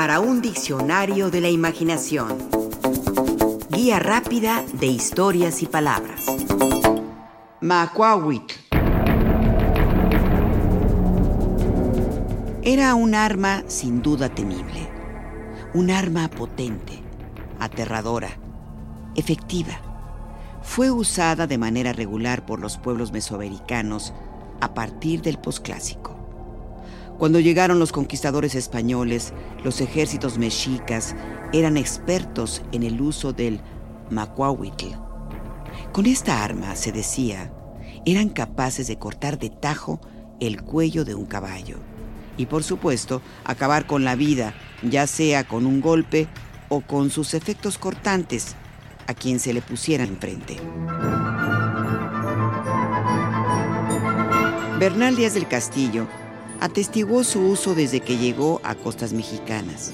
para un diccionario de la imaginación. Guía rápida de historias y palabras. Macuahuitl. Era un arma sin duda temible. Un arma potente, aterradora, efectiva. Fue usada de manera regular por los pueblos mesoamericanos a partir del posclásico. Cuando llegaron los conquistadores españoles, los ejércitos mexicas eran expertos en el uso del macuahuitl. Con esta arma, se decía, eran capaces de cortar de tajo el cuello de un caballo y por supuesto acabar con la vida, ya sea con un golpe o con sus efectos cortantes a quien se le pusiera enfrente. Bernal Díaz del Castillo atestiguó su uso desde que llegó a costas mexicanas.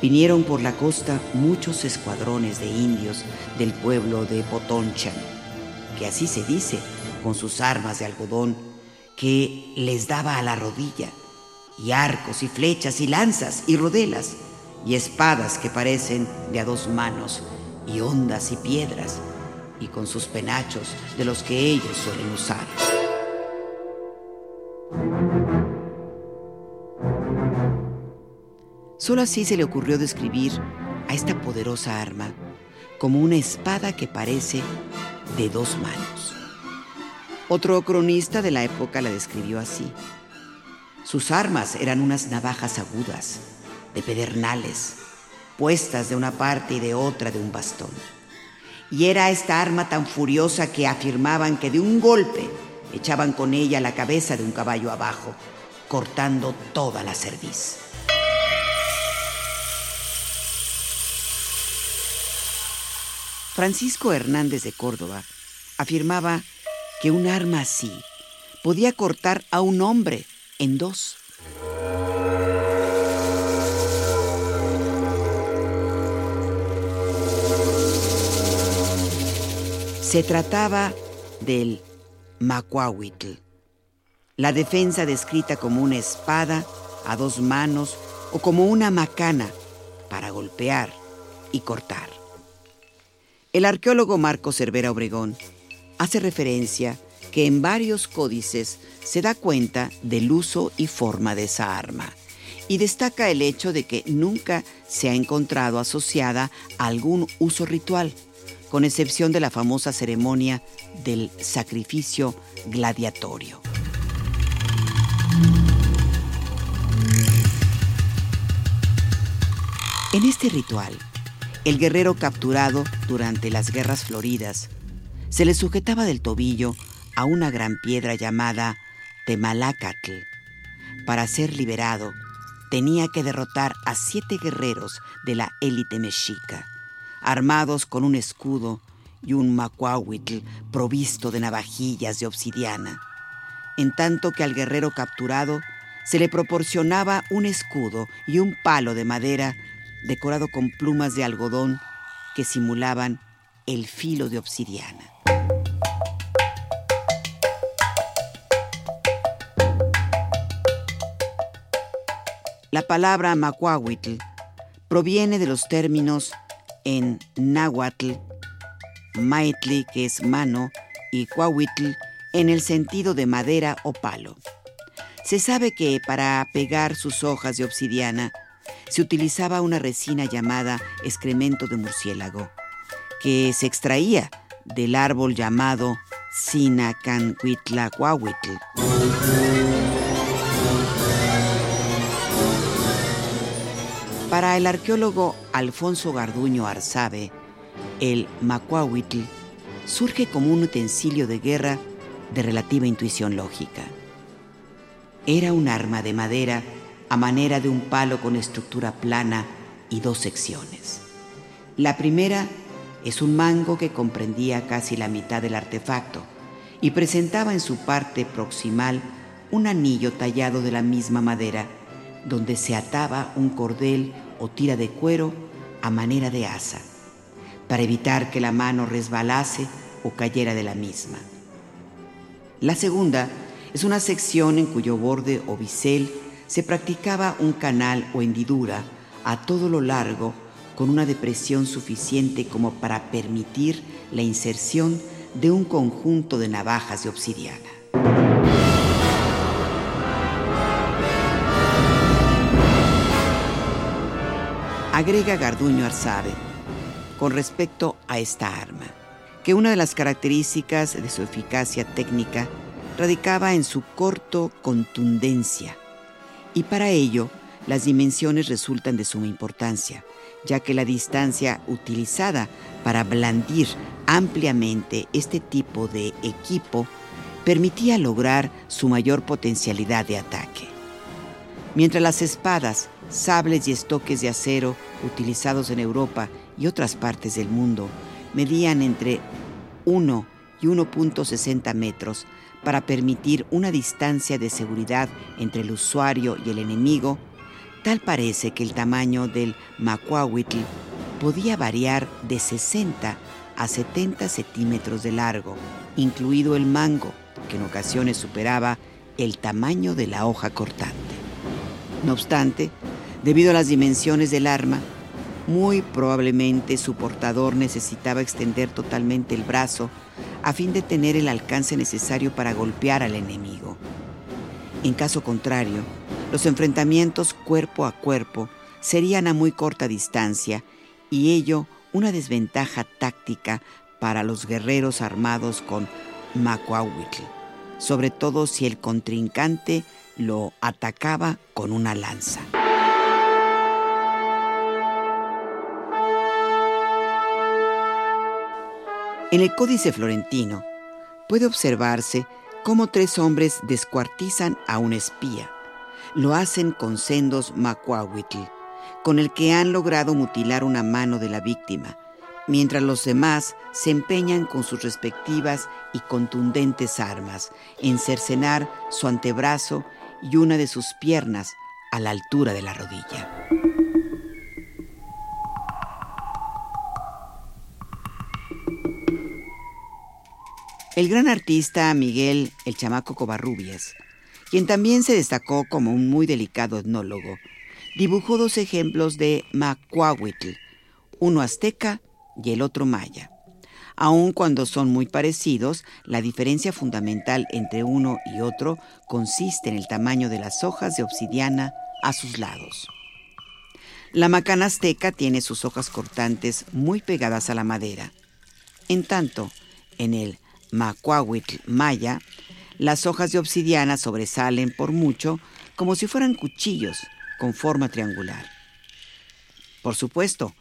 Vinieron por la costa muchos escuadrones de indios del pueblo de Potonchan, que así se dice, con sus armas de algodón, que les daba a la rodilla, y arcos y flechas y lanzas y rodelas, y espadas que parecen de a dos manos, y ondas y piedras, y con sus penachos de los que ellos suelen usar. Solo así se le ocurrió describir a esta poderosa arma como una espada que parece de dos manos. Otro cronista de la época la describió así. Sus armas eran unas navajas agudas, de pedernales, puestas de una parte y de otra de un bastón. Y era esta arma tan furiosa que afirmaban que de un golpe echaban con ella la cabeza de un caballo abajo, cortando toda la cerviz. Francisco Hernández de Córdoba afirmaba que un arma así podía cortar a un hombre en dos. Se trataba del macuahuitl, la defensa descrita como una espada a dos manos o como una macana para golpear y cortar. El arqueólogo Marco Cervera Obregón hace referencia que en varios códices se da cuenta del uso y forma de esa arma y destaca el hecho de que nunca se ha encontrado asociada a algún uso ritual, con excepción de la famosa ceremonia del sacrificio gladiatorio. En este ritual, el guerrero capturado durante las guerras floridas se le sujetaba del tobillo a una gran piedra llamada Temalacatl. Para ser liberado, tenía que derrotar a siete guerreros de la élite mexica, armados con un escudo y un macuahuitl provisto de navajillas de obsidiana, en tanto que al guerrero capturado se le proporcionaba un escudo y un palo de madera decorado con plumas de algodón que simulaban el filo de obsidiana. La palabra macuahuitl proviene de los términos en náhuatl, maitli, que es mano, y cuahuitl, en el sentido de madera o palo. Se sabe que para pegar sus hojas de obsidiana se utilizaba una resina llamada excremento de murciélago, que se extraía del árbol llamado Sinacancuitlacuahuitl. Para el arqueólogo Alfonso Garduño Arzabe, el macuahuitl surge como un utensilio de guerra de relativa intuición lógica. Era un arma de madera a manera de un palo con estructura plana y dos secciones. La primera es un mango que comprendía casi la mitad del artefacto y presentaba en su parte proximal un anillo tallado de la misma madera donde se ataba un cordel o tira de cuero a manera de asa, para evitar que la mano resbalase o cayera de la misma. La segunda es una sección en cuyo borde o bisel se practicaba un canal o hendidura a todo lo largo con una depresión suficiente como para permitir la inserción de un conjunto de navajas de obsidiana. Agrega Garduño Arzabe con respecto a esta arma, que una de las características de su eficacia técnica radicaba en su corto contundencia, y para ello las dimensiones resultan de suma importancia, ya que la distancia utilizada para blandir ampliamente este tipo de equipo permitía lograr su mayor potencialidad de ataque. Mientras las espadas, sables y estoques de acero utilizados en Europa y otras partes del mundo medían entre 1 y 1.60 metros para permitir una distancia de seguridad entre el usuario y el enemigo, Tal parece que el tamaño del macuahuitl podía variar de 60 a 70 centímetros de largo, incluido el mango, que en ocasiones superaba el tamaño de la hoja cortante. No obstante, debido a las dimensiones del arma, muy probablemente su portador necesitaba extender totalmente el brazo a fin de tener el alcance necesario para golpear al enemigo. En caso contrario, los enfrentamientos cuerpo a cuerpo serían a muy corta distancia y ello una desventaja táctica para los guerreros armados con Macuahuitl, sobre todo si el contrincante lo atacaba con una lanza. En el Códice Florentino puede observarse cómo tres hombres descuartizan a un espía lo hacen con sendos macuahuitl, con el que han logrado mutilar una mano de la víctima, mientras los demás se empeñan con sus respectivas y contundentes armas en cercenar su antebrazo y una de sus piernas a la altura de la rodilla. El gran artista Miguel El Chamaco Covarrubias quien también se destacó como un muy delicado etnólogo, dibujó dos ejemplos de Macuahuitl, uno azteca y el otro maya. Aun cuando son muy parecidos, la diferencia fundamental entre uno y otro consiste en el tamaño de las hojas de obsidiana a sus lados. La macana azteca tiene sus hojas cortantes muy pegadas a la madera. En tanto, en el Macuahuitl maya, las hojas de obsidiana sobresalen por mucho como si fueran cuchillos con forma triangular. Por supuesto,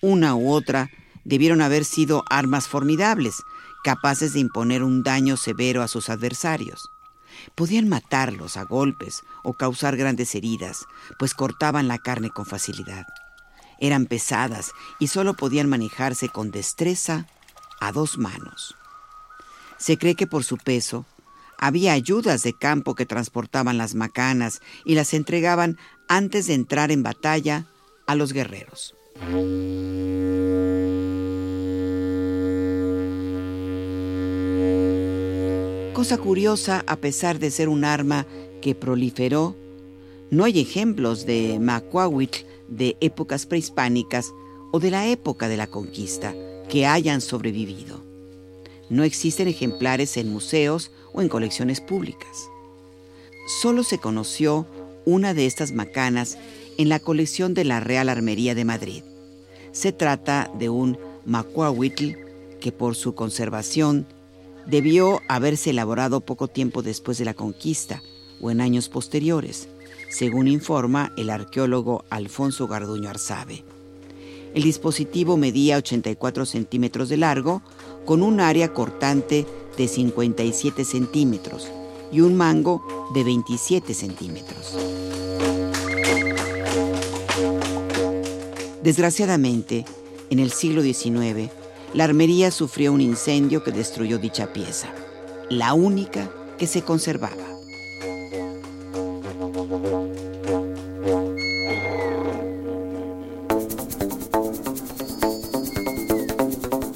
una u otra debieron haber sido armas formidables, capaces de imponer un daño severo a sus adversarios. Podían matarlos a golpes o causar grandes heridas, pues cortaban la carne con facilidad. Eran pesadas y solo podían manejarse con destreza a dos manos. Se cree que por su peso había ayudas de campo que transportaban las macanas y las entregaban antes de entrar en batalla a los guerreros. Cosa curiosa, a pesar de ser un arma que proliferó, no hay ejemplos de macuahuitl de épocas prehispánicas o de la época de la conquista que hayan sobrevivido. No existen ejemplares en museos o en colecciones públicas. Solo se conoció una de estas macanas en la colección de la Real Armería de Madrid. Se trata de un macuahuitl que por su conservación debió haberse elaborado poco tiempo después de la conquista o en años posteriores, según informa el arqueólogo Alfonso Garduño Arzabe. El dispositivo medía 84 centímetros de largo, con un área cortante de 57 centímetros y un mango de 27 centímetros. Desgraciadamente, en el siglo XIX, la armería sufrió un incendio que destruyó dicha pieza, la única que se conservaba.